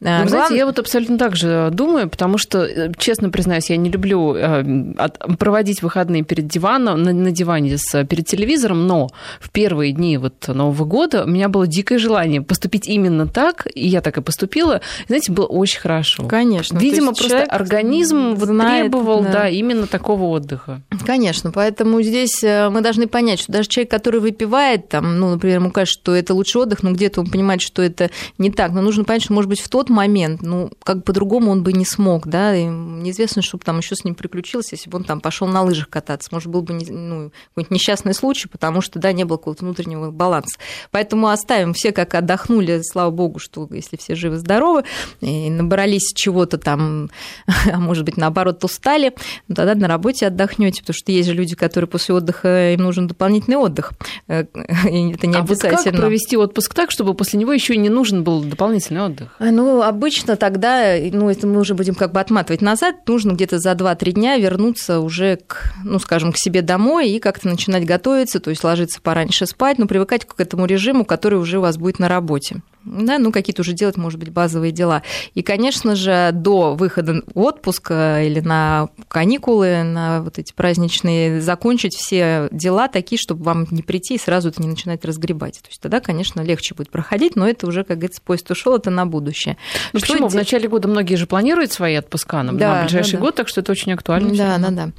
Ну, Глав... знаете, я вот абсолютно так же думаю, потому что, э, честно признаюсь, я не люблю э, проводить выходные перед диваном, на, на диване с, перед телевизором, но в первые дни вот Нового года меня было дикое желание поступить именно так, и я так и поступила. знаете, было очень хорошо. Конечно. Видимо, просто организм знает, требовал, да. да, именно такого отдыха. Конечно, поэтому здесь э, мы должны понять, что даже человек, который выпивает, там, ну, например, ему кажется, что это лучший отдых, но где-то он понимает, что это не так. Но нужно понять, что, может быть, в тот момент, ну, как по-другому он бы не смог, да, и неизвестно, что бы там еще с ним приключилось, если бы он там пошел на лыжах кататься. Может, был бы ну, какой-нибудь несчастный случай, потому что, да, не было какого-то внутреннего баланса. Поэтому оставим все как отдохнули, слава богу, что если все живы-здоровы, и набрались чего-то там, [laughs] а может быть, наоборот, устали, ну, тогда на работе отдохнете, потому что есть же люди, которые после отдыха, им нужен дополнительный отдых. Э, [laughs] и это не а обязательно. Вот как провести отпуск так, чтобы после него еще и не нужен был дополнительный отдых? А, ну, обычно тогда, ну, это мы уже будем как бы отматывать назад, нужно где-то за 2-3 дня вернуться уже к, ну, скажем, к себе домой и как-то начинать готовиться, то есть ложиться пораньше спать, но привыкать к этому режиму, который уже у вас будет на работе да, ну, какие-то уже делать, может быть, базовые дела. И, конечно же, до выхода в отпуск э, или на каникулы, на вот эти праздничные, закончить все дела такие, чтобы вам не прийти и сразу это не начинать разгребать. То есть тогда, конечно, легче будет проходить, но это уже, как говорится, поезд ушел, это на будущее. Ну, Что почему? Де... В начале года многие же планируют свои отпуска на, да, на ближайший да, год, так что это очень актуально. Да, да, да.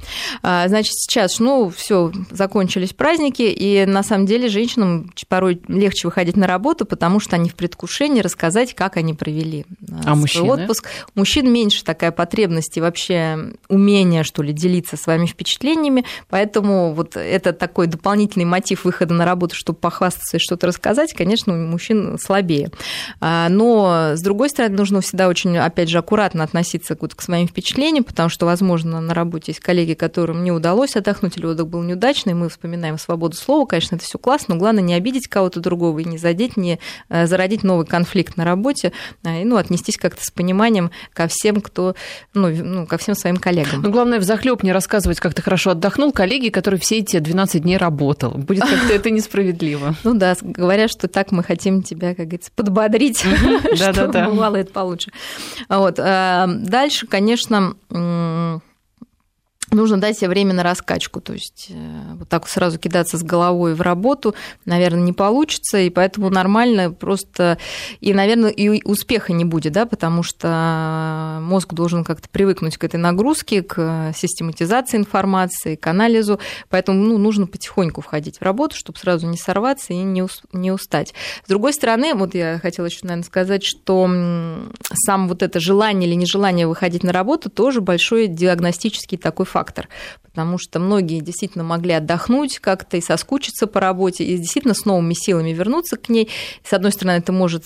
А, значит, сейчас, ну, все, закончились праздники, и на самом деле женщинам порой легче выходить на работу, потому что они в пред предвкушении рассказать, как они провели а свой мужчины? отпуск. У мужчин меньше такая потребность и вообще умение, что ли, делиться своими впечатлениями, поэтому вот это такой дополнительный мотив выхода на работу, чтобы похвастаться и что-то рассказать, конечно, у мужчин слабее. А, но, с другой стороны, нужно всегда очень, опять же, аккуратно относиться к своим впечатлениям, потому что, возможно, на работе есть коллеги, которым не удалось отдохнуть, или отдых был неудачный, мы вспоминаем свободу слова, конечно, это все классно, но главное не обидеть кого-то другого и не задеть, не э, зародить новый конфликт на работе, а, и ну, отнестись как-то с пониманием ко всем, кто, ну, ну ко всем своим коллегам. Ну, главное, в захлеб не рассказывать, как ты хорошо отдохнул, коллеги, который все эти 12 дней работал. Будет как-то это несправедливо. [laughs] Ну да, говорят, что так мы хотим тебя, как говорится, подбодрить, [laughs] чтобы бывало это получше. Вот. А, дальше, конечно, нужно дать себе время на раскачку. То есть э, вот так сразу кидаться с головой в работу, наверное, не получится, и поэтому нормально просто... И, наверное, и успеха не будет, да, потому что мозг должен как-то привыкнуть к этой нагрузке, к систематизации информации, к анализу, поэтому ну, нужно потихоньку входить в работу, чтобы сразу не сорваться и не, не устать. С другой стороны, вот я хотела еще, наверное, сказать, что сам вот это желание или нежелание выходить на работу тоже большой диагностический такой фактор фактор, потому что многие действительно могли отдохнуть как-то и соскучиться по работе, и действительно с новыми силами вернуться к ней. С одной стороны, это может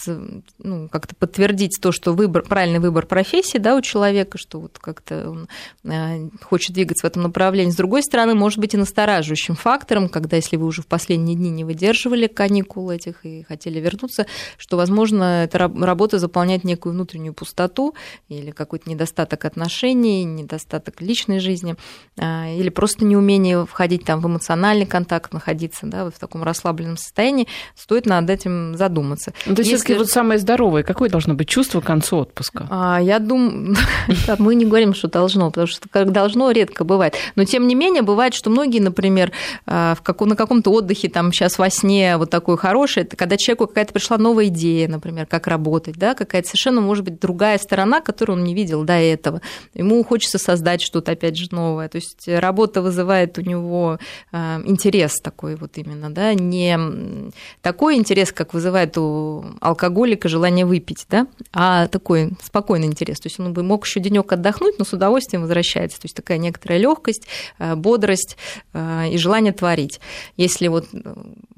ну, как-то подтвердить то, что выбор, правильный выбор профессии да, у человека, что вот как-то он э, хочет двигаться в этом направлении. С другой стороны, может быть и настораживающим фактором, когда если вы уже в последние дни не выдерживали каникул этих и хотели вернуться, что, возможно, эта работа заполняет некую внутреннюю пустоту или какой-то недостаток отношений, недостаток личной жизни. А, или просто неумение входить там в эмоциональный контакт, находиться да, вот в таком расслабленном состоянии, стоит над этим задуматься. Ну, то есть Если... вот самое здоровое, какое должно быть чувство к концу отпуска? А, я думаю, [laughs] мы не говорим, что должно, потому что как должно редко бывает. Но тем не менее бывает, что многие, например, а, в каком, на каком-то отдыхе, там сейчас во сне вот такой хороший, это когда человеку какая-то пришла новая идея, например, как работать, да, какая-то совершенно, может быть, другая сторона, которую он не видел до этого. Ему хочется создать что-то, опять же, новое. То есть работа вызывает у него а, интерес такой вот именно, да, не такой интерес, как вызывает у алкоголика желание выпить, да, а такой спокойный интерес. То есть он бы мог еще денек отдохнуть, но с удовольствием возвращается. То есть такая некоторая легкость, а, бодрость а, и желание творить. Если вот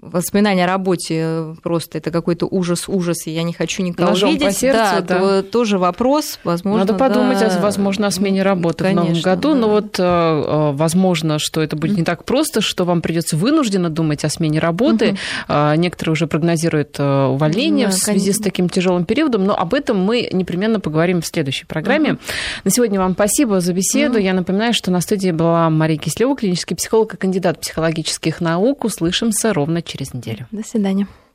воспоминания о работе просто это какой-то ужас, ужас, и я не хочу никого Ножом видеть, по сердцу, да, да, то тоже вопрос, возможно. Надо подумать, да, возможно, о смене работы конечно, в новом году, да. но вот возможно, что это будет не так просто, что вам придется вынужденно думать о смене работы. Угу. Некоторые уже прогнозируют э, увольнение да, в связи конечно. с таким тяжелым периодом, но об этом мы непременно поговорим в следующей программе. Угу. На сегодня вам спасибо за беседу. Угу. Я напоминаю, что на студии была Мария Кислева, клинический психолог и кандидат психологических наук. Услышимся ровно через неделю. До свидания.